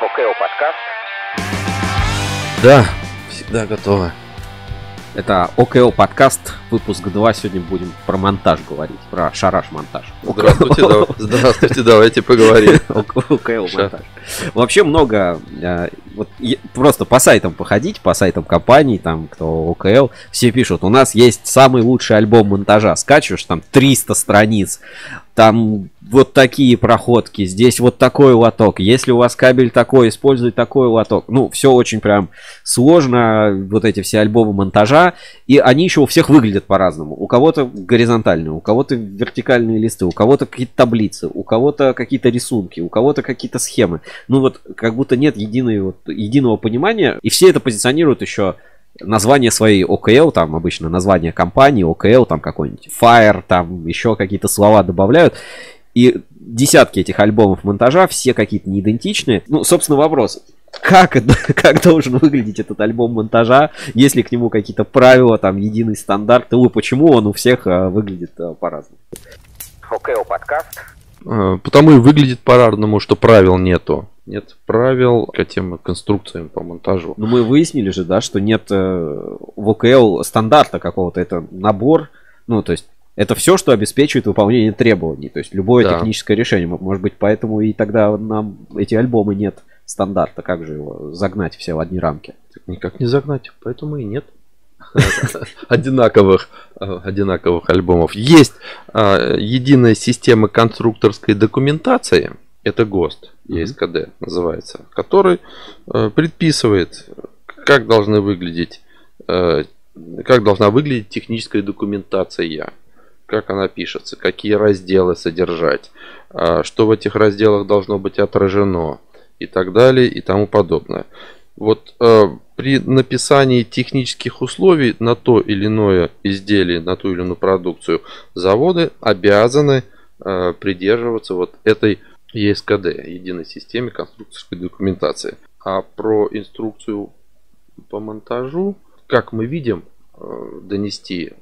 ОКО подкаст. Да, всегда готово. Это ОКО подкаст, выпуск 2. Сегодня будем про монтаж говорить, про шараш-монтаж. Здравствуйте, да- здравствуйте, давайте поговорим. ОКО монтаж. Вообще много, э, вот просто по сайтам походить, по сайтам компаний, там, кто ОКЛ, все пишут, у нас есть самый лучший альбом монтажа, скачиваешь, там 300 страниц, там вот такие проходки, здесь вот такой лоток, если у вас кабель такой, используй такой лоток. Ну, все очень прям сложно, вот эти все альбомы монтажа, и они еще у всех выглядят по-разному. У кого-то горизонтальные, у кого-то вертикальные листы, у кого-то какие-то таблицы, у кого-то какие-то рисунки, у кого-то какие-то схемы. Ну вот как будто нет единой, вот, единого понимания, и все это позиционируют еще название своей ОКЛ, там обычно название компании, ОКЛ, там какой-нибудь Fire, там еще какие-то слова добавляют. И десятки этих альбомов монтажа, все какие-то неидентичные. Ну, собственно, вопрос. Как, это- как должен выглядеть этот альбом монтажа, если к нему какие-то правила, там, единый стандарт, и почему он у всех а, выглядит а, по-разному? ОКО подкаст. Э, Потому и выглядит по-разному, что правил нету. Нет правил к тем конструкциям по монтажу. Ну, мы выяснили же, да, что нет э, в ОКЛ стандарта какого-то, это набор, ну, то есть это все, что обеспечивает выполнение требований, то есть любое Да. техническое решение. Может быть, поэтому и тогда нам эти альбомы нет стандарта, как же его загнать все в одни рамки? Так Никак не загнать, поэтому и нет одинаковых, э, одинаковых альбомов. Есть э, единая система конструкторской документации, это ГОСТ. ЕСКД называется, который э, предписывает, как должны выглядеть, э, как должна выглядеть техническая документация, как она пишется, какие разделы содержать, э, что в этих разделах должно быть отражено и так далее и тому подобное. Вот э, при написании технических условий на то или иное изделие, на ту или иную продукцию, заводы обязаны э, придерживаться вот этой ЕСКД, единой системе конструкторской документации. А про инструкцию по монтажу, как мы видим, донести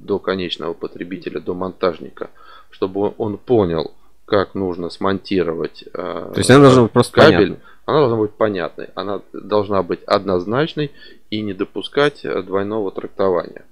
до конечного потребителя, до монтажника, чтобы он понял, как нужно смонтировать э, То есть она должна быть просто кабель, понятной. она должна быть понятной, она должна быть однозначной и не допускать э, двойного трактования.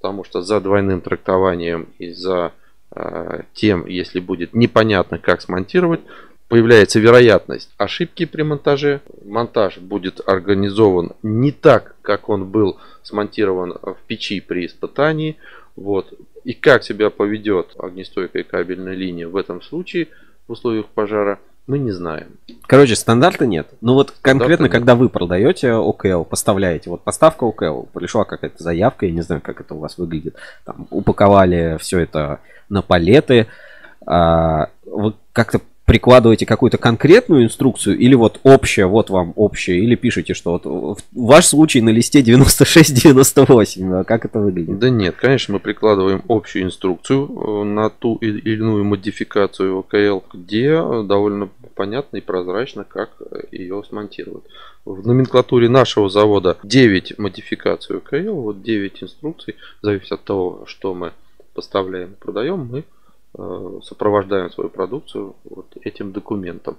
Потому что за двойным трактованием и за э, тем, если будет непонятно, как смонтировать, появляется вероятность ошибки при монтаже. Монтаж будет организован не так, как он был смонтирован в печи при испытании. Вот. И как себя поведет огнестойкая кабельная линия в этом случае в условиях пожара, мы не знаем. Короче, стандарта нет. Ну вот конкретно, нет. когда вы продаете ОКЛ, поставляете, вот поставка ОКЛ, пришла какая-то заявка, я не знаю, как это у вас выглядит, там упаковали все это на палеты, а, вы как-то прикладываете какую-то конкретную инструкцию или вот общее, вот вам общее, или пишете, что вот в- ваш случай на листе 96-98, а как это выглядит? Да нет, конечно, мы прикладываем общую инструкцию э, на ту или иную модификацию ОКЛ, где э, довольно понятно и прозрачно, как э, ее смонтировать. В номенклатуре нашего завода 9 модификаций ОКЛ, вот 9 инструкций, зависит от того, что мы поставляем и продаем, мы э, сопровождаем свою продукцию вот этим документом.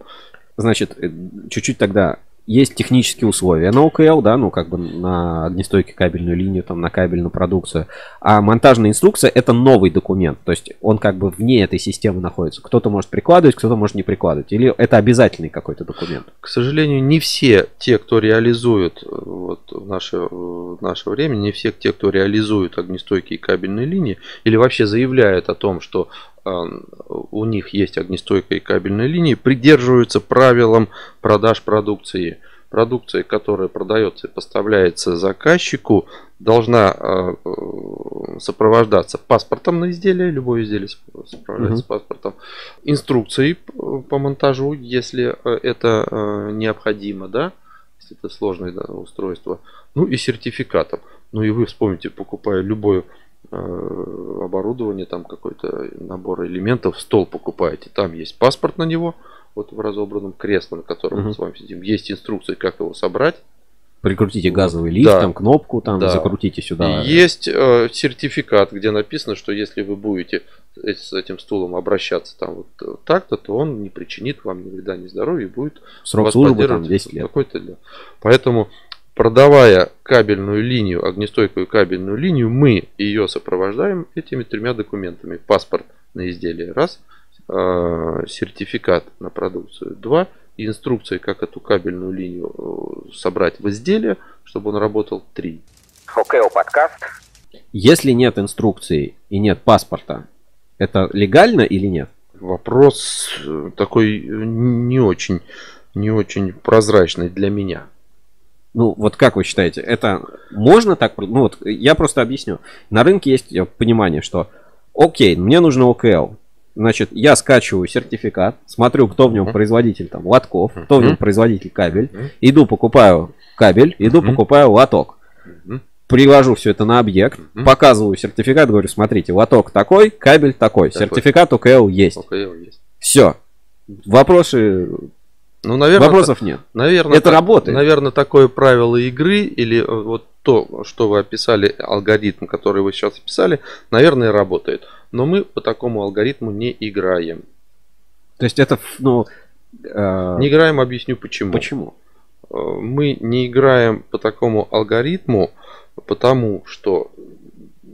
Значит, э, чуть-чуть тогда есть технические условия на ОКЛ, да, ну как бы на огнестойкую кабельную линию, там на кабельную продукцию. А монтажная инструкция это новый документ, то есть он как бы вне этой системы находится. Кто-то может прикладывать, кто-то может не прикладывать. Или это обязательный какой-то документ. К сожалению, не все те, кто реализует э, вот, в, наше, в наше время, не все те, кто реализует огнестойкие кабельные линии или вообще заявляют о том, что э, у них есть огнестойкая кабельная линия, придерживаются правилам продаж продукции. Продукция, которая продается и поставляется заказчику, должна э, э, сопровождаться паспортом на изделие, любое изделие сопровождается Мгм. паспортом, инструкцией по монтажу, если э, это э, необходимо, да, если это сложное да, устройство, ну и сертификатом. Ну и вы вспомните, покупая любое оборудование, там какой-то набор элементов, стол покупаете, там есть паспорт на него, вот в разобранном кресле, на котором мы Мгм. с вами сидим, есть инструкция, как его собрать, Прикрутите газовый лифт, Да. там кнопку, там Да. закрутите сюда. И есть э, сертификат, где написано, что если вы будете э- с этим стулом обращаться там вот э, так-то, то он не причинит вам ни вреда, ни здоровья и будет Срок вас службы там поддерживать 10 лет. какой-то лет. Поэтому, продавая кабельную линию, огнестойкую кабельную линию, мы ее сопровождаем этими тремя документами. Паспорт на изделие раз, э, сертификат на продукцию два, и инструкция, как эту кабельную линию э, собрать в изделие, чтобы он работал три. ОКО подкаст. Если нет инструкции и нет паспорта, это легально или нет? Вопрос э, такой э, не очень, не очень прозрачный для меня. Ну, вот как вы считаете, это можно так? Ну, вот я просто объясню. На рынке есть понимание, что окей, мне нужно ОКЛ. Значит, я скачиваю сертификат, смотрю, кто в нем производитель там лотков, кто в нем производитель кабель, иду покупаю кабель, иду покупаю лоток. Привожу все это на объект, показываю сертификат, говорю, смотрите, лоток такой, кабель такой, Такой. сертификат ОКЛ есть. ОКЛ есть. Все. Вопросы, Ну, наверное, вопросов нет. наверное, это работает. Наверное, такое правило игры или э, вот то, что вы описали, алгоритм, который вы сейчас описали, наверное, работает. Но мы по такому алгоритму не играем. То есть это, ну, э, Не играем, объясню почему. почему? Э, Мы не играем по такому алгоритму, потому что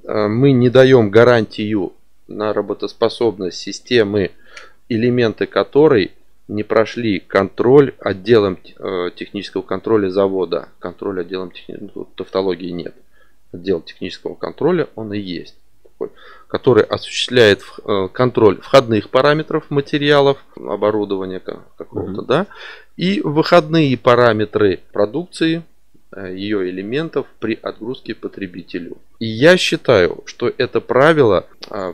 э, мы не даем гарантию на работоспособность системы, элементы которой не прошли контроль отделом э, технического контроля завода. Контроль отделом техни- ну, тавтологии нет. Отдел технического контроля он и есть. Такой, который осуществляет э, контроль входных параметров материалов, оборудования ка- какого-то, Мгм. да, и выходные параметры продукции, э, ее элементов при отгрузке потребителю. И я считаю, что это правило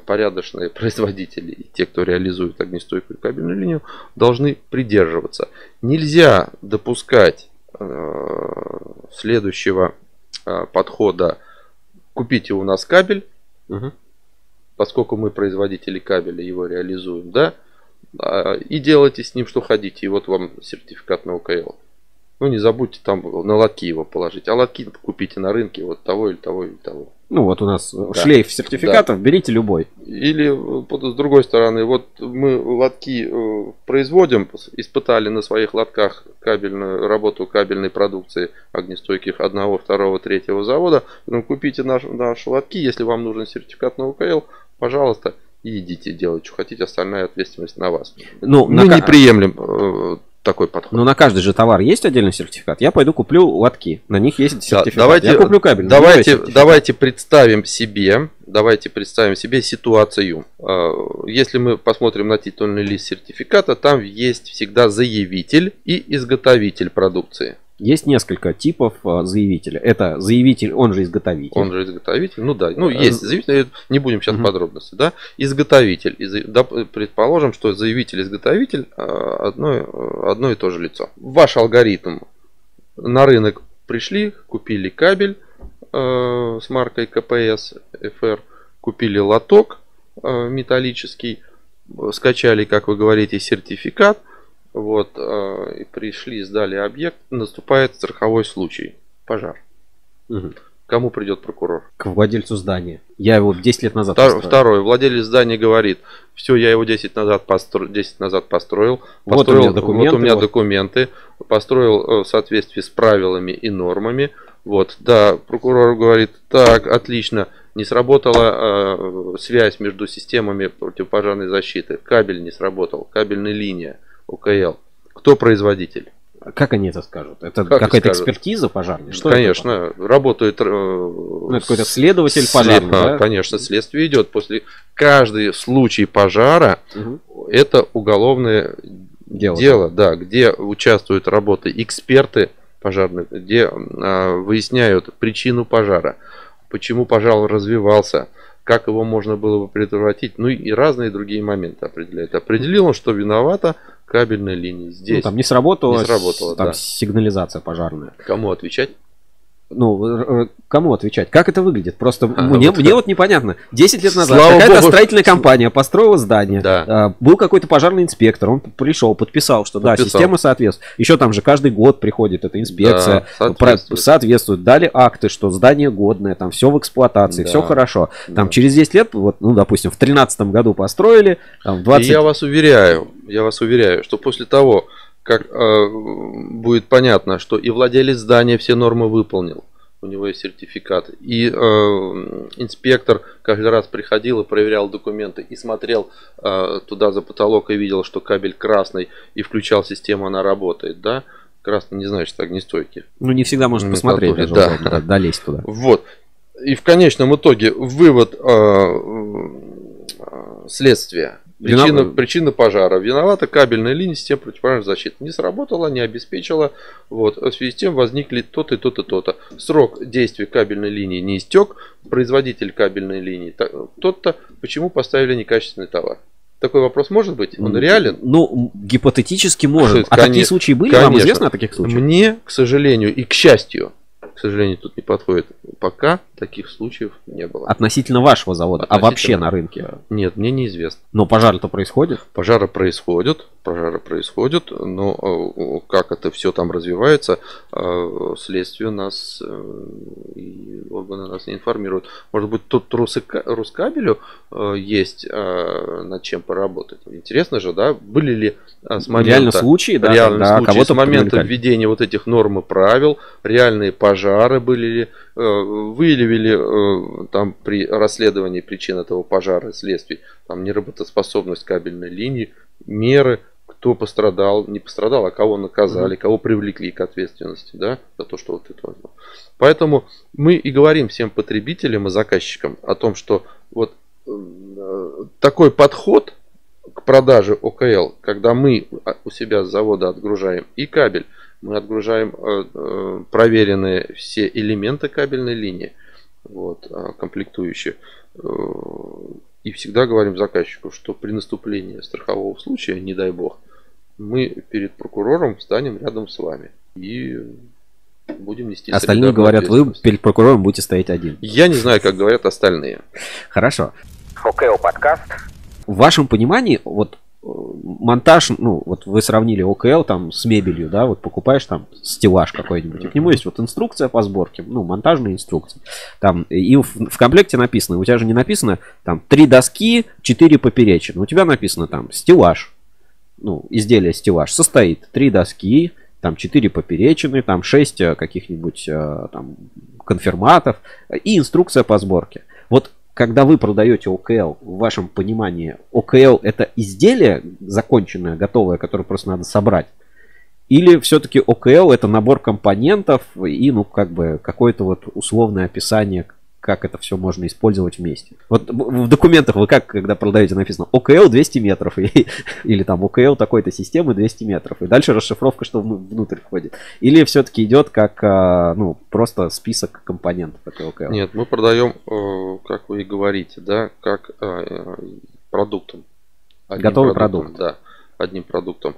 порядочные производители и те, кто реализует огнестойкую кабельную линию, должны придерживаться. Нельзя допускать э, следующего э, подхода. Купите у нас кабель, Мгм. поскольку мы производители кабеля его реализуем, да, а, и делайте с ним что хотите, и вот вам сертификат на ОКЛ. Ну, не забудьте там на лотки его положить. А лотки купите на рынке вот того или того или того. Ну вот у нас э, шлейф сертификатов, берите любой. Или э, с другой стороны, вот мы лотки э, производим, испытали на своих лотках кабельную работу кабельной продукции огнестойких одного, второго, третьего завода. Потом купите наш, наши лотки, если вам нужен сертификат на УКЛ, пожалуйста, и идите делать, что хотите, остальная ответственность на вас. Ну, на Мы ка- не приемлем такой подход. Но на каждый же товар есть отдельный сертификат. Я пойду куплю лотки. На них есть Да, сертификат. давайте, Я куплю кабель. давайте, давайте представим себе, давайте представим себе ситуацию. Э, Если мы посмотрим на титульный лист сертификата, там есть всегда заявитель и изготовитель продукции. Есть несколько типов э, заявителя. Это заявитель, он же изготовитель. Он же изготовитель. Ну да, ну Э, есть заявитель, не будем сейчас Мгм. подробности, да. Изготовитель. Из- да, предположим, что заявитель изготовитель э, одно, э, одно и то же лицо. Ваш алгоритм на рынок пришли, купили кабель э, с маркой КПС FR, купили лоток э, металлический, э, скачали, как вы говорите, сертификат, вот, э, и пришли, сдали объект, наступает страховой случай, пожар. Мгм. Кому придет прокурор? К владельцу здания. Я его 10 лет назад Втор- построил. Второй. Владелец здания говорит, все, я его 10 назад, постро... 10 назад построил. Вот построил у меня документы, вот у меня вот. документы. Построил э, в соответствии с правилами и нормами. Вот, да, прокурор говорит, так, отлично, не сработала э, связь между системами противопожарной защиты. Кабель не сработал, кабельная линия, УКЛ. Кто производитель? Как они это скажут? Это Как какая-то скажут? экспертиза пожарная? Что это? Конечно, работает... э, Ну, это какой-то следователь след- пожарный, а, да? Конечно, следствие идет. После каждый случай пожара Мгм. это уголовное Дело. дело, да, где участвуют работы эксперты пожарных, где а, выясняют причину пожара, почему пожар развивался, как его можно было бы предотвратить, ну и разные другие моменты определяет. Определил он, что виновата кабельная линия Ну, здесь. там не сработала, Не сработала, там да. сигнализация пожарная. Кому отвечать? Ну, р- р- кому отвечать? Как это выглядит? Просто А, мне, вот мне как. вот непонятно. 10 лет назад какая-то строительная компания построила здание. Да. а, Был какой-то пожарный инспектор, он пришел, подписал, что да, Подписал. система соответствует. Еще там же каждый год приходит эта инспекция, Да, про- соответствует. соответствует. Дали акты, что здание годное, там все в эксплуатации, Да. все хорошо. Там Да. через 10 лет, вот, ну, допустим, в 13 году построили, там в 20... И я вас уверяю, я вас уверяю, что после того, как э, будет понятно, что и владелец здания все нормы выполнил, у него есть сертификат, и э, инспектор каждый раз приходил и проверял документы, и смотрел э, туда за потолок и видел, что кабель красный, и включал систему, она работает, да? Красный не значит огнестойкий. Ну, не всегда можно посмотреть, даже да. да, долезть туда. Вот. И в конечном итоге вывод э, следствия. Причина, Винов- причина пожара. Виновата кабельная линия системы противопожарной защиты. Не сработала, не обеспечила. Вот. В связи с тем возникли то-то и то-то, то-то. Срок действия кабельной линии не истек. Производитель кабельной линии тот-то. Почему поставили некачественный товар? Такой вопрос может быть? Он реален? Ну, гипотетически может. А такие конечно, случаи были? Вам конечно. известно о таких случаях? Мне, к сожалению, и к счастью, к сожалению, тут не подходит, пока таких случаев не было. Относительно вашего завода, а Относительно. вообще на рынке. Нет, мне неизвестно. Но пожар-то происходит. Пожары происходят, пожары происходят, но э, как это все там развивается, э, следствие нас э, и органы нас не информируют. Может быть, тут Руска- Рускабелю есть над чем поработать. Интересно же, да, были ли с момента... Реально случаи, да, реальные да, случаи кого-то с момента введения вот этих норм и правил, реальные пожары были ли, э, выявили э, там при расследовании причин этого пожара и следствий, там неработоспособность кабельной линии, меры, кто пострадал, не пострадал, а кого наказали, кого привлекли к ответственности, да, за то, что вот это вот. Поэтому мы и говорим всем потребителям и заказчикам о том, что вот э, такой подход к продаже ОКЛ, когда мы у себя с завода отгружаем и кабель, мы отгружаем э, э, проверенные все элементы кабельной линии, вот, э, комплектующие. И всегда говорим заказчику, что при наступлении страхового случая, не дай бог, мы перед прокурором станем рядом с вами и будем нести Остальные говорят, вы перед прокурором будете стоять один. Я не знаю, как говорят остальные. Хорошо. ОКО подкаст. В вашем понимании, вот монтаж, ну, вот вы сравнили ОКЛ там с мебелью, да, вот покупаешь там стеллаж какой-нибудь, и к нему есть вот инструкция по сборке, ну, монтажная инструкция. Там, и в, в комплекте написано, у тебя же не написано там три доски, четыре поперечины, у тебя написано там стеллаж, ну, изделие стеллаж состоит три доски, там четыре поперечины, там шесть э, каких-нибудь э, там конфирматов и инструкция по сборке. Вот когда вы продаете ОКЛ, в вашем понимании, ОКЛ это изделие законченное, готовое, которое просто надо собрать? Или все-таки ОКЛ это набор компонентов и, ну, как бы, какое-то вот условное описание, как это все можно использовать вместе? Вот в документах вы как, когда продаете, написано ОКЛ 200 метров, и- или там ОКЛ такой-то системы 200 метров, и дальше расшифровка, что вну- внутрь входит. Или все-таки идет как, а, ну, просто список компонентов этой ОКЛ? Нет, мы продаем, э, как вы и говорите, да, как э, продуктом. Одним Готовый продуктом, продукт. Да, одним продуктом.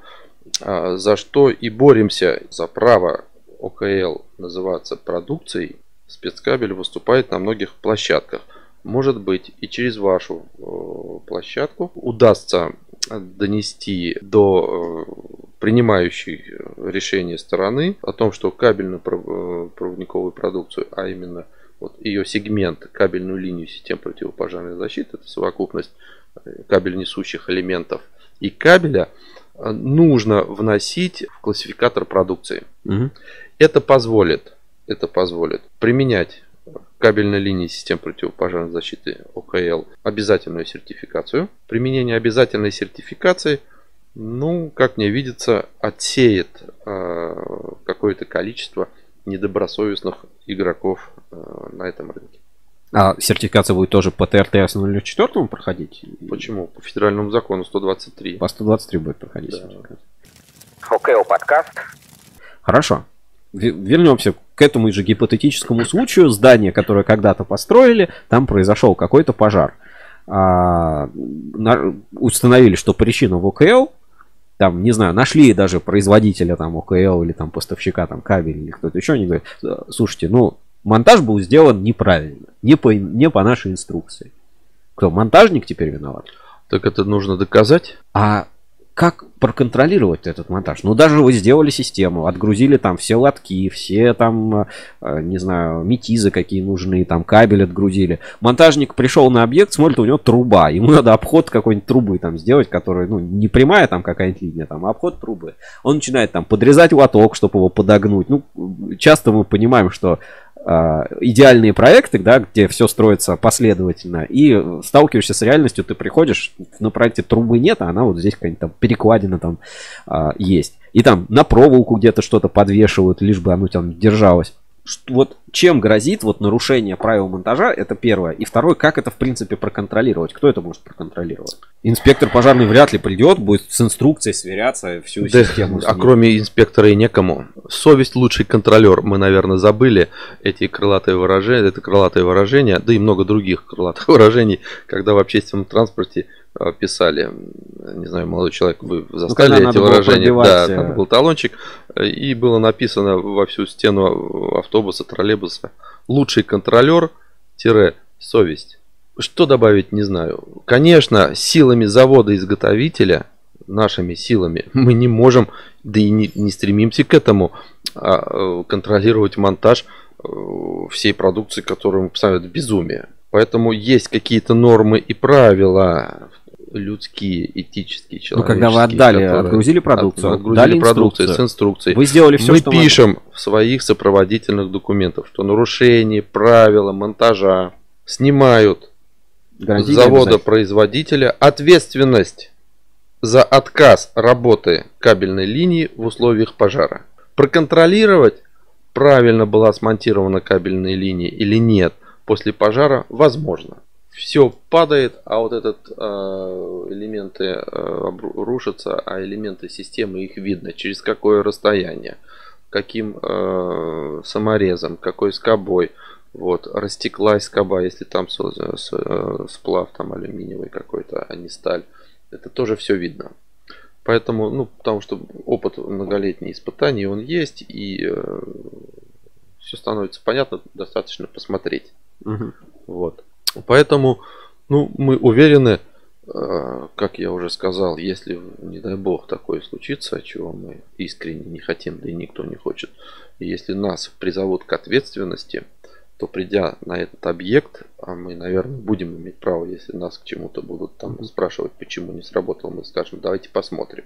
А, За что и боремся за право ОКЛ называться продукцией, спецкабель выступает на многих площадках. Может быть, и через вашу э, площадку удастся донести до э, принимающей э, решение стороны о том, что кабельную пров- э, проводниковую продукцию, а именно вот ее сегмент, кабельную линию систем противопожарной защиты, это совокупность э, кабель несущих элементов и кабеля, э, нужно вносить в классификатор продукции. Мгм. Это позволит, это позволит применять кабельной линии систем противопожарной защиты ОКЛ обязательную сертификацию. Применение обязательной сертификации, ну, как мне видится, отсеет э, какое-то количество недобросовестных игроков э, на этом рынке. А сертификация будет тоже по ТРТС 04 проходить? Почему? По федеральному закону 123. По 123 будет проходить Да. сертификация. ОКО подкаст. Хорошо. Ве- Вернемся к этому же гипотетическому случаю. Здание, которое когда-то построили, там произошел какой-то пожар. А, на- установили, что причина в ОКЛ, там, не знаю, нашли даже производителя там ОКЛ или там поставщика там кабель или кто-то еще, они говорят, слушайте, ну, монтаж был сделан неправильно, не по, не по нашей инструкции. Кто, монтажник теперь виноват? Так это нужно доказать? А как проконтролировать этот монтаж? Ну, даже вы сделали систему, отгрузили там все лотки, все там, э, не знаю, метизы какие нужны, там кабель отгрузили. Монтажник пришел на объект, смотрит, у него труба. Ему надо обход какой-нибудь трубы там сделать, которая, ну, не прямая там какая-нибудь линия, там, а обход трубы. Он начинает там подрезать лоток, чтобы его подогнуть. Ну, часто мы понимаем, что идеальные проекты, да, где все строится последовательно, и сталкиваешься с реальностью, ты приходишь, на проекте трубы нет, а она вот здесь какая-нибудь там перекладина там а, есть. И там на проволоку где-то что-то подвешивают, лишь бы оно там держалось вот чем грозит вот нарушение правил монтажа, это первое. И второе, как это в принципе проконтролировать? Кто это может проконтролировать? Инспектор пожарный вряд ли придет, будет с инструкцией сверяться, всю да, систему. А кроме инспектора и некому. Совесть лучший контролер. Мы, наверное, забыли эти крылатые выражения, это крылатые выражения, да и много других крылатых выражений, когда в общественном транспорте писали, не знаю, молодой человек, вы застали ну, эти выражения. Да, там э, был талончик, э, и было написано во всю стену автобуса, троллейбуса «Лучший контролер – совесть». Что добавить, не знаю. Конечно, силами завода-изготовителя, нашими силами, мы не можем, да и не, не стремимся к этому, а, контролировать монтаж всей продукции, которую мы поставим, это безумие. Поэтому есть какие-то нормы и правила, людские, этические, человеческие. Ну, когда вы отдали, отгрузили продукцию, от, отгрузили дали продукцию с инструкцией. Вы сделали все, Мы что пишем надо. в своих сопроводительных документах, что нарушение правила монтажа снимают с завода-производителя ответственность за отказ работы кабельной линии в условиях пожара. Проконтролировать, правильно была смонтирована кабельная линия или нет после пожара, возможно все падает, а вот этот э, элементы э, рушатся, а элементы системы их видно через какое расстояние, каким э, саморезом, какой скобой. Вот, растеклась скоба, если там с, э, сплав там алюминиевый какой-то, а не сталь. Это тоже все видно. Поэтому, ну, потому что опыт многолетний испытаний он есть, и э, все становится понятно, достаточно посмотреть. Угу. Вот. Поэтому ну, мы уверены, э, как я уже сказал, если, не дай бог, такое случится, чего мы искренне не хотим, да и никто не хочет, если нас призовут к ответственности, то придя на этот объект, а мы, наверное, будем иметь право, если нас к чему-то будут там спрашивать, почему не сработал, мы скажем, давайте посмотрим.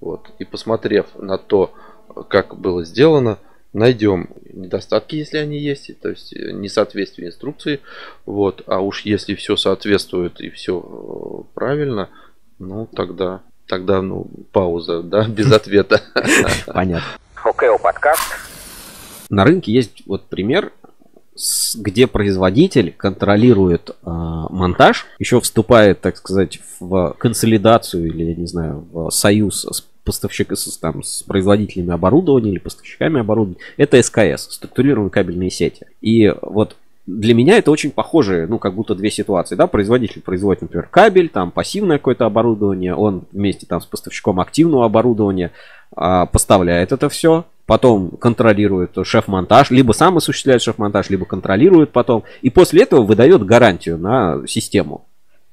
Вот. И посмотрев на то, как было сделано, найдем недостатки, если они есть, то есть э, несоответствие инструкции. Вот, а уж если все соответствует и все э, правильно, ну тогда, тогда ну пауза, да, без ответа. Понятно. Окей, подкаст. На рынке есть вот пример, где производитель контролирует э, монтаж, еще вступает, так сказать, в консолидацию или, я не знаю, в союз с поставщик, с, там, с производителями оборудования или поставщиками оборудования, это СКС, структурированные кабельные сети. И вот для меня это очень похожие, ну, как будто две ситуации, да, производитель производит, например, кабель, там, пассивное какое-то оборудование, он вместе там с поставщиком активного оборудования а, поставляет это все, потом контролирует шеф-монтаж, либо сам осуществляет шеф-монтаж, либо контролирует потом, и после этого выдает гарантию на систему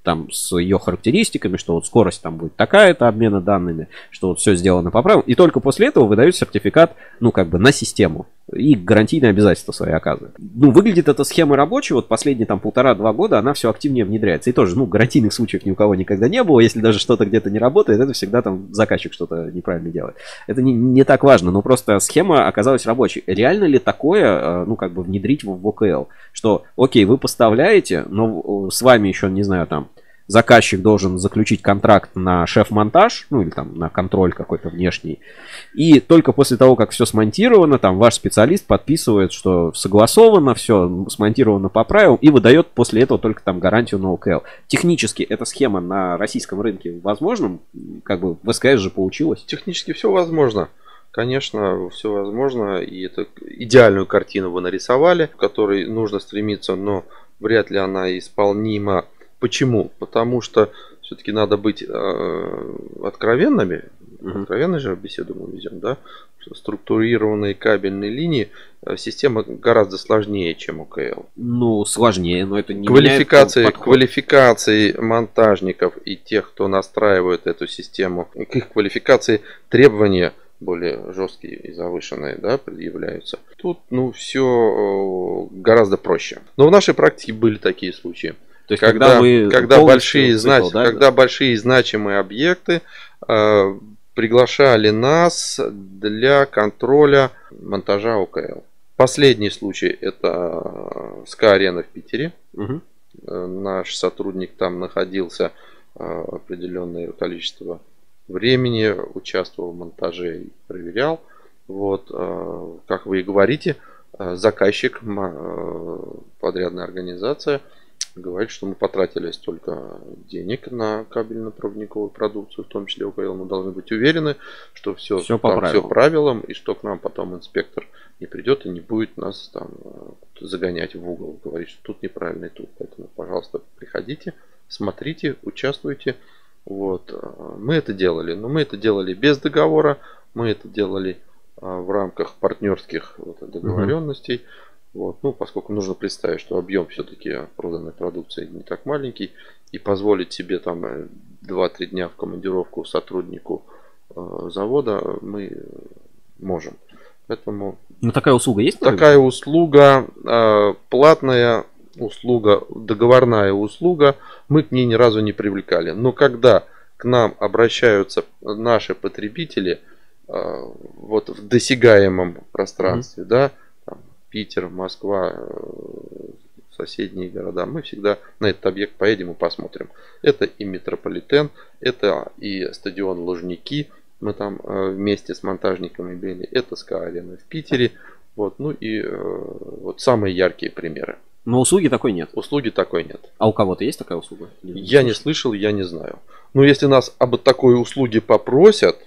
там с ее характеристиками, что вот скорость там будет такая-то обмена данными, что вот все сделано по правилам. И только после этого выдают сертификат, ну, как бы на систему. И гарантийные обязательства свои оказывают. Ну, выглядит эта схема рабочей, вот последние там полтора-два года она все активнее внедряется. И тоже, ну, гарантийных случаев ни у кого никогда не было. Если даже что-то где-то не работает, это всегда там заказчик что-то неправильно делает. Это не, не так важно, но просто схема оказалась рабочей. Реально ли такое, э, ну, как бы внедрить в ОКЛ? Что, окей, вы поставляете, но с вами еще, не знаю, там, заказчик должен заключить контракт на шеф-монтаж, ну или там на контроль какой-то внешний. И только после того, как все смонтировано, там ваш специалист подписывает, что согласовано, все смонтировано по правилам и выдает после этого только там гарантию на ОКЛ. Технически эта схема на российском рынке возможна? Как бы в СКС же получилось? Технически все возможно. Конечно, все возможно, и это идеальную картину вы нарисовали, к которой нужно стремиться, но вряд ли она исполнима Почему? Потому что все-таки надо быть э, откровенными. Мгм. откровенно же беседу мы ведем, да, что структурированные кабельные линии, э, система гораздо сложнее, чем ОКЛ. Ну, сложнее, но это не Квалификации, квалификации монтажников и тех, кто настраивает эту систему, к их квалификации требования более жесткие и завышенные, да, предъявляются. Тут, ну, все гораздо проще. Но в нашей практике были такие случаи. То есть, когда, вы когда большие, цикл, знач- да, когда большие значимые объекты э, приглашали нас для контроля монтажа ОКЛ. Последний случай это СКА Арена в Питере. Э, Наш сотрудник там находился э, определенное количество времени, участвовал в монтаже и проверял. Вот, э, как вы и говорите, э, заказчик, э, подрядная организация говорит, что мы потратили столько денег на кабельно-проводниковую продукцию, в том числе ОКЛ, мы должны быть уверены, что все, Всё по правилам. правилам, и что к нам потом инспектор не придет и не будет нас там э, загонять в угол, говорить, что тут неправильно и тут. Поэтому, пожалуйста, приходите, смотрите, участвуйте. Вот. Мы это делали, но мы это делали без договора, мы это делали э, в рамках партнерских договоренностей. Вот. Ну, поскольку нужно представить, что объем все-таки проданной продукции не так маленький, и позволить себе там э, 2-3 дня в командировку сотруднику э, завода мы э, можем. Поэтому Ну, такая услуга есть? такая услуга, э, платная услуга, договорная услуга, мы к ней ни разу не привлекали. Но когда к нам обращаются наши потребители э, вот в досягаемом пространстве, да, там, Питер, Москва, э, соседние города, мы всегда на этот объект поедем и посмотрим. Это и метрополитен, это и стадион Лужники, мы там э, вместе с монтажниками были, это СКА-арена в Питере, вот, ну и э, вот самые яркие примеры. Но услуги такой нет. Услуги такой нет. А у кого-то есть такая услуга? Я не слышал, я не знаю. Но если нас об такой услуге попросят,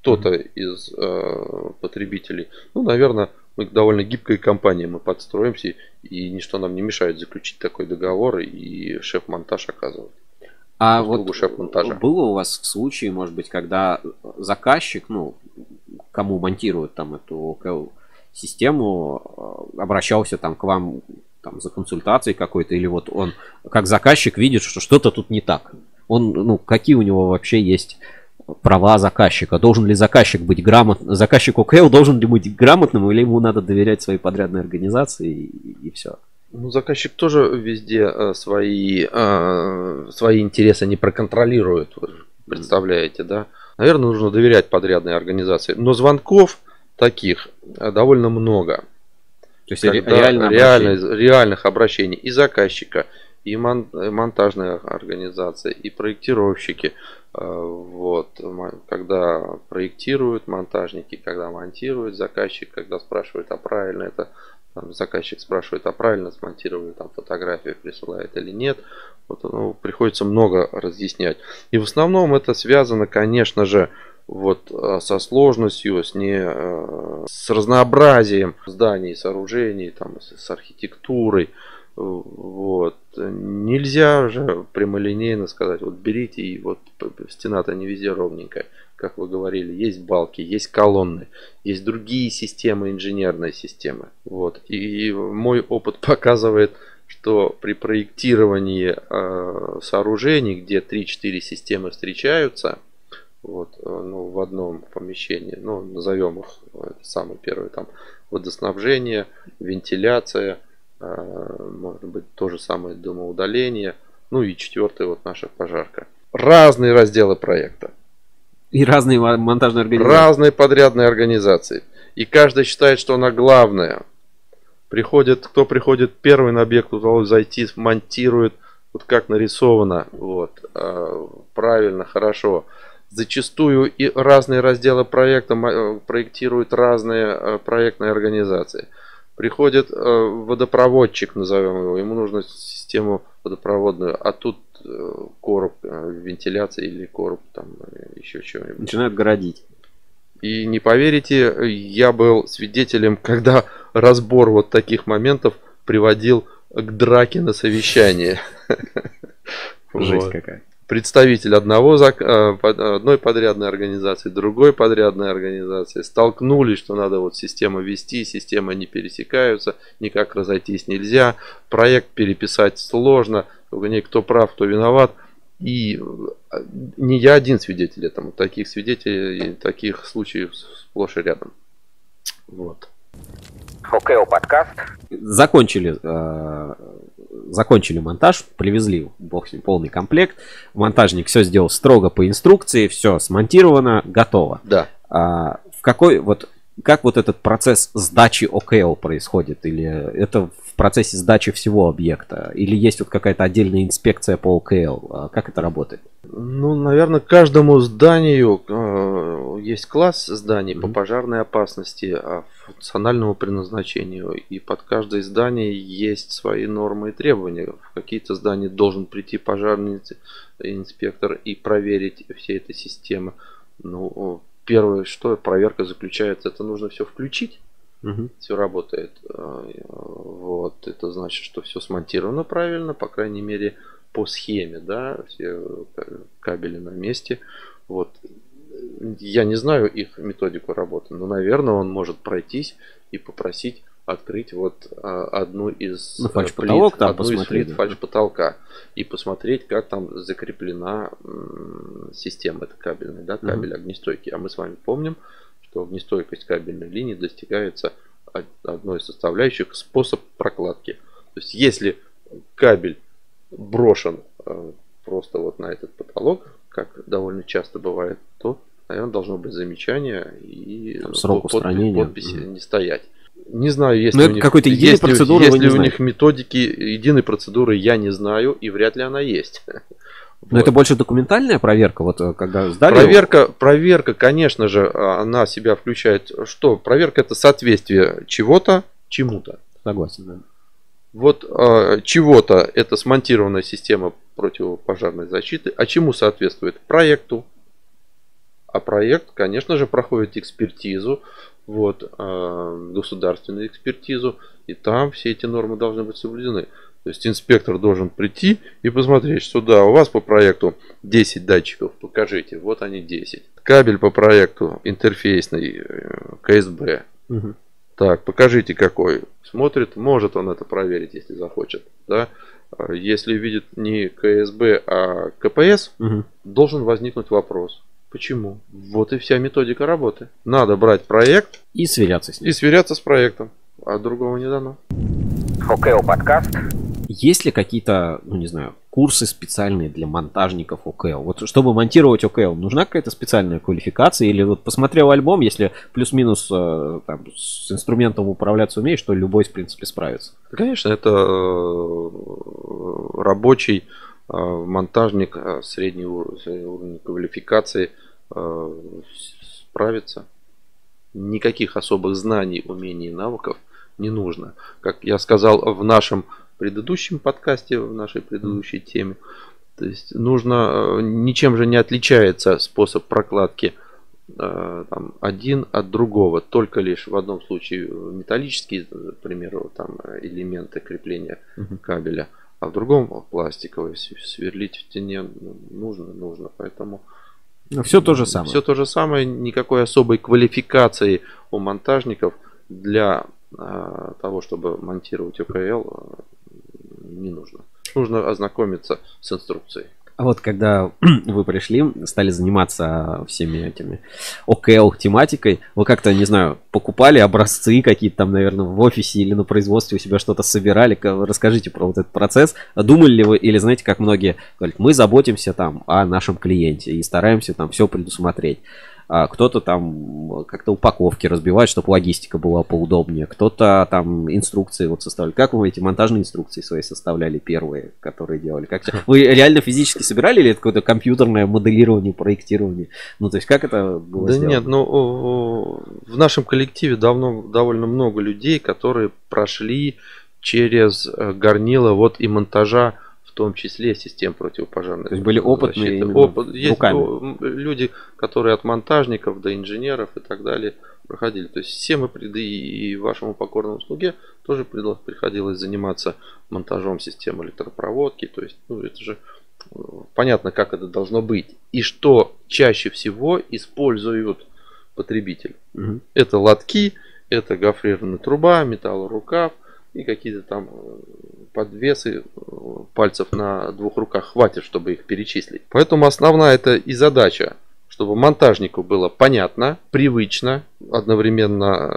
кто-то из э, потребителей, ну, наверное, мы довольно гибкая компания, мы подстроимся, и ничто нам не мешает заключить такой договор и шеф-монтаж оказывать. А вот было у вас случай, может быть, когда заказчик, ну, кому монтируют там эту ОКЛ систему, э, обращался там к вам там, за консультацией какой-то, или вот он как заказчик видит, что что-то тут не так. Он, ну, какие у него вообще есть права заказчика? Должен ли заказчик быть грамотным? Заказчик ОКЛ должен ли быть грамотным, или ему надо доверять своей подрядной организации и, все? Ну, заказчик тоже везде э, свои, э, свои интересы не проконтролирует, представляете, да? Наверное, нужно доверять подрядной организации. Но звонков таких э, довольно много. То есть Когда реально- обращение. реальных обращений и заказчика, и мон- э, монтажная организация, и проектировщики. Э, Вот, когда проектируют монтажники, когда монтируют заказчик, когда спрашивает, а правильно это, там, заказчик спрашивает, а правильно смонтировали там фотографию, присылает или нет. Вот, ну, приходится много разъяснять. И в основном это связано, конечно же, вот э, со сложностью, с, не, с разнообразием зданий, сооружений, там, с архитектурой. Вот. Нельзя же прямолинейно сказать, вот берите и вот стена-то не везде ровненькая. Как вы говорили, есть балки, есть колонны, есть другие системы, инженерные системы. Вот. И мой опыт показывает, что при проектировании э, сооружений, где 3-4 системы встречаются, вот, э, ну, в одном помещении, ну, назовем их, э, это самый первый, там, водоснабжение, вентиляция, может быть, то же самое дымоудаление, ну и четвертый, вот наша пожарка. Разные разделы проекта, И разные мо- монтажные организации. разные подрядные организации. И каждый считает, что она главная. Приходит, кто приходит первый на объект, удалось зайти, монтирует, вот как нарисовано, вот, э, правильно, хорошо. Зачастую и разные разделы проекта э, проектируют разные э, проектные организации. Приходит э, водопроводчик, назовем его, ему нужно систему водопроводную, а тут э, короб э, вентиляции или короб там э, еще чего-нибудь. Начинают городить. И не поверите, я был свидетелем, когда разбор вот таких моментов приводил к драке на совещании. Жесть какая. Представитель одного, одной подрядной организации, другой подрядной организации столкнулись, что надо вот систему вести, системы не пересекаются, никак разойтись нельзя, проект переписать сложно, никто прав, кто виноват. И не я один свидетель этому, таких свидетелей, таких случаев сплошь и рядом. Вот. Хоккео подкаст. Закончили, э, закончили монтаж, привезли, бог с ним, полный комплект. Монтажник все сделал строго по инструкции, все смонтировано, готово. Да. А, в какой, вот, как вот этот процесс сдачи ОКЛ происходит? Или это в процессе сдачи всего объекта? Или есть вот какая-то отдельная инспекция по ОКЛ? А как это работает? Ну, наверное, каждому зданию э, есть класс зданий mm-hmm. по пожарной опасности, а функциональному предназначению. И под каждое здание есть свои нормы и требования. В какие-то здания должен прийти пожарный инспектор и проверить все эти системы. Ну, первое, что проверка заключается, это нужно все включить. Угу. Все работает. А, вот. Это значит, что все смонтировано правильно, по крайней мере, по схеме, да, все кабели на месте. Вот. Я не знаю их методику работы, но, наверное, он может пройтись и попросить открыть вот а, одну из ну, фальш потолок плит, там одну посмотреть, из плит фальш потолка и посмотреть, как там закреплена система эта кабельная, да, кабель угу. огнестойкий. А мы с вами помним, что огнестойкость кабельной линии достигается одной из составляющих способ прокладки. То есть, если кабель брошен э, просто вот на этот потолок, как довольно часто бывает, то, наверное, должно быть замечание и Там срок подпись, устранения. подписи mm не стоять. Не знаю, есть ли у них какой-то единой есть процедуры, есть ли у них методики единой процедуры, я не знаю, и вряд ли она есть. Но вот. это больше документальная проверка, вот э, когда сдали. Проверка, его... проверка, конечно же, она себя включает. Что? Проверка это соответствие чего-то чему-то. Согласен, да. Вот э, чего-то это смонтированная система противопожарной защиты, а чему соответствует? Проекту. А проект, конечно же, проходит экспертизу, вот, э, государственную экспертизу, и там все эти нормы должны быть соблюдены. То есть инспектор должен прийти и посмотреть, что да, у вас по проекту 10 датчиков, покажите, вот они 10. Кабель по проекту интерфейсный э, КСБ. Угу. Так, покажите какой. Смотрит, может он это проверить, если захочет. Да? А если видит не КСБ, а КПС, угу. должен возникнуть вопрос. Почему? Вот и вся методика работы. Надо брать проект и сверяться с ним. И сверяться с проектом. А другого не дано. Хоккео подкаст. Есть ли какие-то, ну не знаю, курсы специальные для монтажников ОКЛ? Вот чтобы монтировать ОКЛ, нужна какая-то специальная квалификация? Или вот посмотрел альбом, если плюс-минус э, там, с инструментом управляться умеешь, то любой, в принципе, справится? Конечно, это э, рабочий монтажник среднего уровня квалификации справится. Никаких особых знаний, умений и навыков не нужно. Как я сказал в нашем предыдущем подкасте, в нашей предыдущей теме, то есть нужно, э, ничем же не отличается способ прокладки э, там, один от другого, только лишь в одном случае металлические, к примеру, там элементы крепления кабеля, а в другом пластиковые. Сверлить в стене нужно, нужно, поэтому все то же самое. Все то же самое, никакой особой квалификации у монтажников для а, того, чтобы монтировать ОКЛ, а, не нужно. Нужно ознакомиться с инструкцией. А вот когда вы пришли, стали заниматься всеми этими ОКЛ тематикой, вы как-то, не знаю, покупали образцы какие-то там, наверное, в офисе или на производстве у себя что-то собирали? Расскажите про вот этот процесс. Думали ли вы, или знаете, как многие говорят, мы заботимся там о нашем клиенте и стараемся там все предусмотреть кто-то там как-то упаковки разбивает, чтобы логистика была поудобнее, кто-то там инструкции вот составляли. Как вы эти монтажные инструкции свои составляли первые, которые делали? Как вы реально физически собирали или это какое-то компьютерное моделирование, проектирование? Ну, то есть как это было Да сделано? нет, ну в нашем коллективе давно довольно много людей, которые прошли через э, горнило вот и монтажа том числе систем противопожарной То есть были опытные Опыт, есть руками. люди, которые от монтажников до инженеров и так далее проходили. То есть все мы и вашему покорному слуге тоже приходилось заниматься монтажом систем электропроводки. То есть, ну, это же понятно, как это должно быть. И что чаще всего используют потребитель. Мгм. Это лотки, это гофрированная труба, металлорукав и какие-то там э, подвесы э, пальцев на двух руках хватит, чтобы их перечислить. Поэтому основная это и задача, чтобы монтажнику было понятно, привычно, одновременно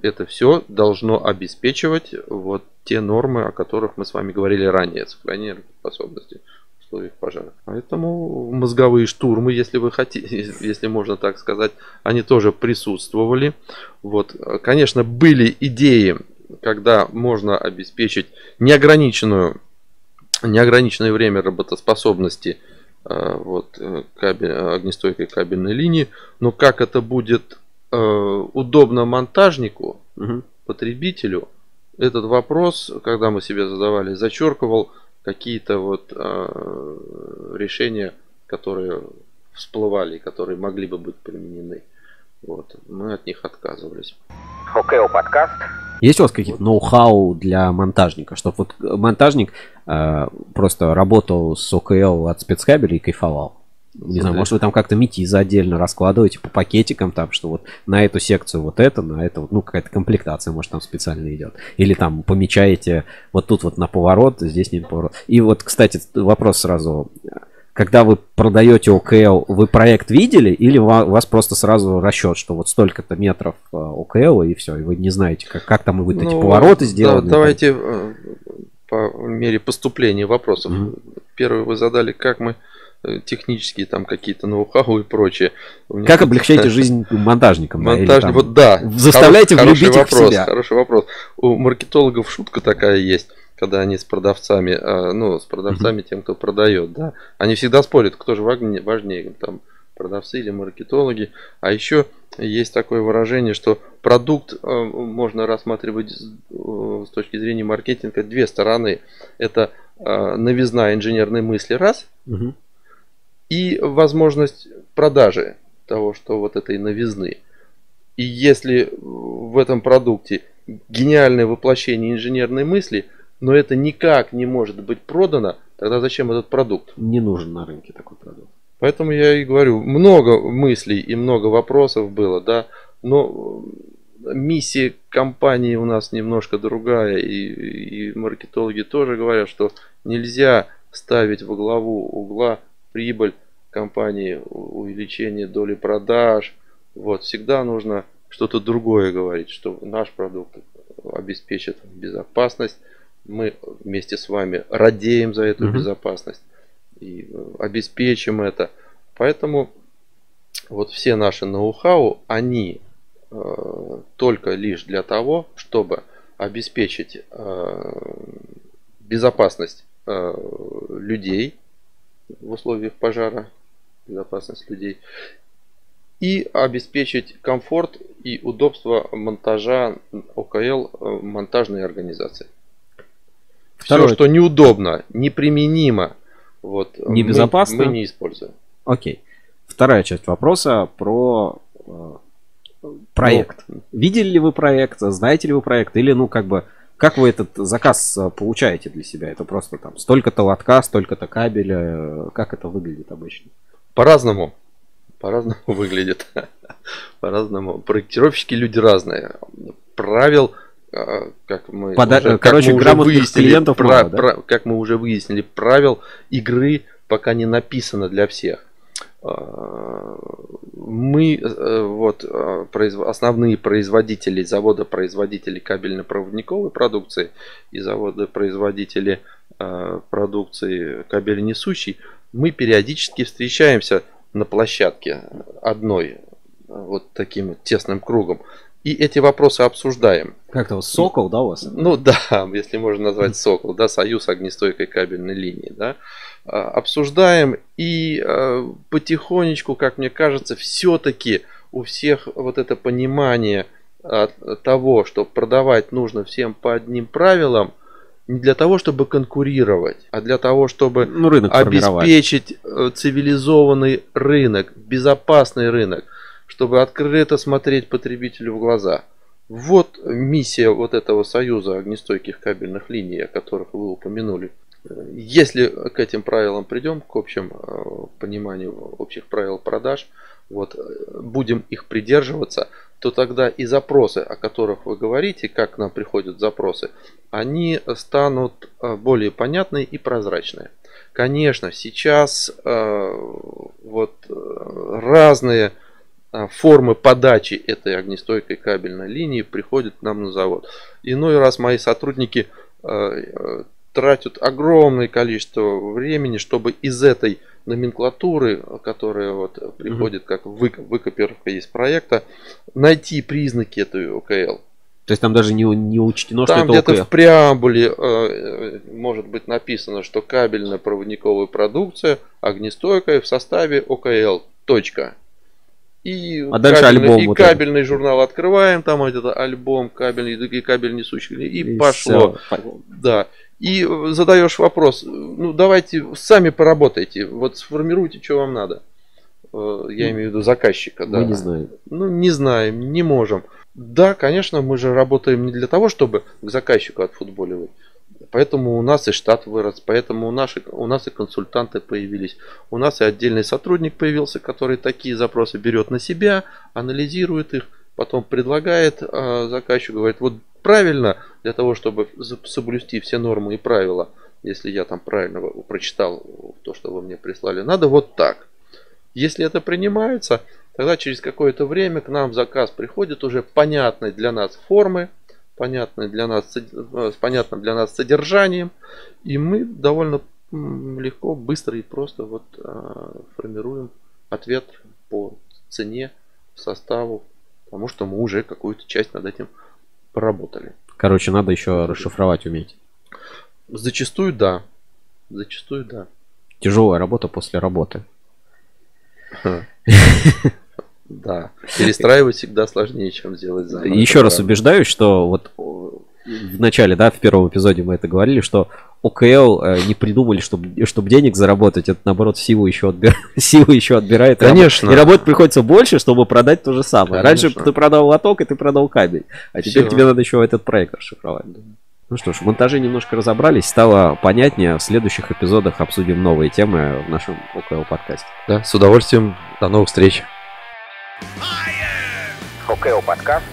э, это все должно обеспечивать вот те нормы, о которых мы с вами говорили ранее, сохранение способности в условиях пожара. Поэтому мозговые штурмы, если вы хотите, если можно так сказать, они тоже присутствовали. Вот, конечно, были идеи, когда можно обеспечить неограниченную, неограниченное время работоспособности э, вот, э, кабель, огнестойкой кабельной линии, но как это будет э, удобно монтажнику, Мгм. потребителю, этот вопрос, когда мы себе задавали, зачеркивал какие-то вот решения, которые всплывали, которые могли бы быть применены. Вот. Мы от них отказывались. ОКО подкаст. Есть у вас какие-то ноу-хау для монтажника, чтобы вот монтажник э, просто работал с ОКЛ от спецкабеля и кайфовал? Не знаю, может вы там как-то метизы отдельно раскладываете по пакетикам, там, что вот на эту секцию вот это, на это, вот, ну, какая-то комплектация, может, там специально идет. Или там помечаете вот тут вот на поворот, здесь не на поворот. И вот, кстати, вопрос сразу. Когда вы продаете ОКЛ, вы проект видели или у вас просто сразу расчет, что вот столько-то метров э, ОКЛ и все, и вы не знаете, как, как там вот эти Ну, повороты да, сделаны? давайте э, по мере поступления вопросов. Мгм. Первый вы задали, как мы технические там какие-то ноу-хау и прочее. Как облегчаете жизнь монтажникам? да, или Монтажник, там- вот да. заставляйте Хорош- влюбить их в себя. Хороший вопрос. У маркетологов шутка такая есть, когда они с продавцами, э, ну, с продавцами, тем, кто продает, да, они всегда спорят, кто же важнее, там, продавцы или маркетологи. А еще есть такое выражение, что продукт э, можно рассматривать с, э, точки зрения маркетинга две стороны. Это э, новизна инженерной мысли раз, Мгм. И возможность продажи того, что вот этой новизны. И если в этом продукте гениальное воплощение инженерной мысли, но это никак не может быть продано, тогда зачем этот продукт? Не нужен на рынке такой продукт. Поэтому я и говорю, много мыслей и много вопросов было, да, но э, миссия компании у нас немножко другая, и, и маркетологи тоже говорят, что нельзя ставить во главу угла прибыль компании, увеличение доли продаж. Вот, всегда нужно что-то другое говорить, что наш продукт обеспечит безопасность, мы вместе с вами радеем за эту Мгм. безопасность и э, обеспечим это. Поэтому вот все наши ноу-хау, они э, только лишь для того, чтобы обеспечить э, безопасность э, людей в условиях пожара, безопасность людей, и обеспечить комфорт и удобство монтажа ОКЛ э, монтажной организации. Второе. Все, что неудобно, неприменимо, вот, мы- Небезопасно. Мы, не используем. Окей. Вторая часть вопроса про э, проект. Ну, Видели ли вы проект? Знаете ли вы проект? Или, ну, как бы, как вы этот заказ э, получаете для себя? Это просто там столько-то лотка, столько-то кабеля. Как это выглядит обычно? По-разному. По-разному выглядит. По-разному. Проектировщики люди разные. Правил, э, как мы Пода- уже, как короче, мы уже выяснили, клиентов пра- мало, да? пра- как мы уже выяснили, правил игры пока не написано для всех. Мы, э, вот, э, основные производители, завода-производители кабельно-проводниковой продукции и завода-производители э, продукции кабельнесущей, мы периодически встречаемся на площадке одной, вот таким тесным кругом, и эти вопросы обсуждаем. Как-то вот сокол, да, у вас? Ну да, если можно назвать Сокол, да, Союз огнестойкой кабельной линии, да, А, обсуждаем и э, потихонечку, как мне кажется, все-таки у всех вот это понимание э, того, что продавать нужно всем по одним правилам, не для того, чтобы конкурировать, а для того, чтобы Ну, рынок обеспечить э, цивилизованный рынок, безопасный рынок, чтобы открыто смотреть потребителю в глаза. Вот миссия вот этого союза огнестойких кабельных линий, о которых вы упомянули. Если к этим правилам придем, к общим э, пониманию общих правил продаж, вот, будем их придерживаться, то тогда и запросы, о которых вы говорите, как к нам приходят запросы, они станут э, более понятные и прозрачные. Конечно, сейчас э, вот разные формы подачи этой огнестойкой кабельной линии приходят нам на завод. Иной раз мои сотрудники тратят огромное количество времени, чтобы из этой номенклатуры, которая вот приходит как выкопировка из проекта, найти признаки этой ОКЛ. То есть там даже не, не учтено, там что это где-то в преамбуле э, может быть написано, что кабельная проводниковая продукция огнестойкая в составе ОКЛ. Точка. И, а дальше кабельный, альбом и вот кабельный этот. журнал открываем, там этот альбом кабельный, и кабель несущий, и, и пошло. Все. Да. И задаешь вопрос, ну давайте сами поработайте, вот сформируйте, что вам надо. Э, я имею в виду заказчика. Мы да. не знаем. Ну, не знаем, не можем. Да, конечно, мы же работаем не для того, чтобы к заказчику отфутболивать. Поэтому у нас и штат вырос, поэтому у нас, у нас и консультанты появились. У нас и отдельный сотрудник появился, который такие запросы берет на себя, анализирует их, потом предлагает э, заказчику, говорит, вот правильно, для того, чтобы соблюсти все нормы и правила, если я там правильно прочитал то, что вы мне прислали, надо вот так. Если это принимается, Тогда через какое-то время к нам заказ приходит уже понятной для нас формы, понятной для нас, с э, понятным для нас содержанием. И мы довольно легко, быстро и просто вот а, формируем ответ по цене, составу, потому что мы уже какую-то часть над этим поработали. Короче, надо еще расшифровать уметь. Зачастую да. Зачастую да. Тяжелая работа после работы. Да, перестраивать всегда сложнее, чем сделать заново. Еще раз убеждаюсь, что вот в начале, да, в первом эпизоде мы это говорили, что ОКЛ э, не придумали, чтобы, чтобы денег заработать, это наоборот силу еще, отбир... силу еще отбирает. Конечно. И работать приходится больше, чтобы продать то же самое. Конечно. Раньше ты продал лоток, и ты продал кабель. А теперь Все. тебе надо еще этот проект расшифровать. Ну что ж, в монтаже немножко разобрались, стало понятнее. В следующих эпизодах обсудим новые темы в нашем ОКЛ подкасте. Да, с удовольствием. До новых встреч. Хоккео подкаст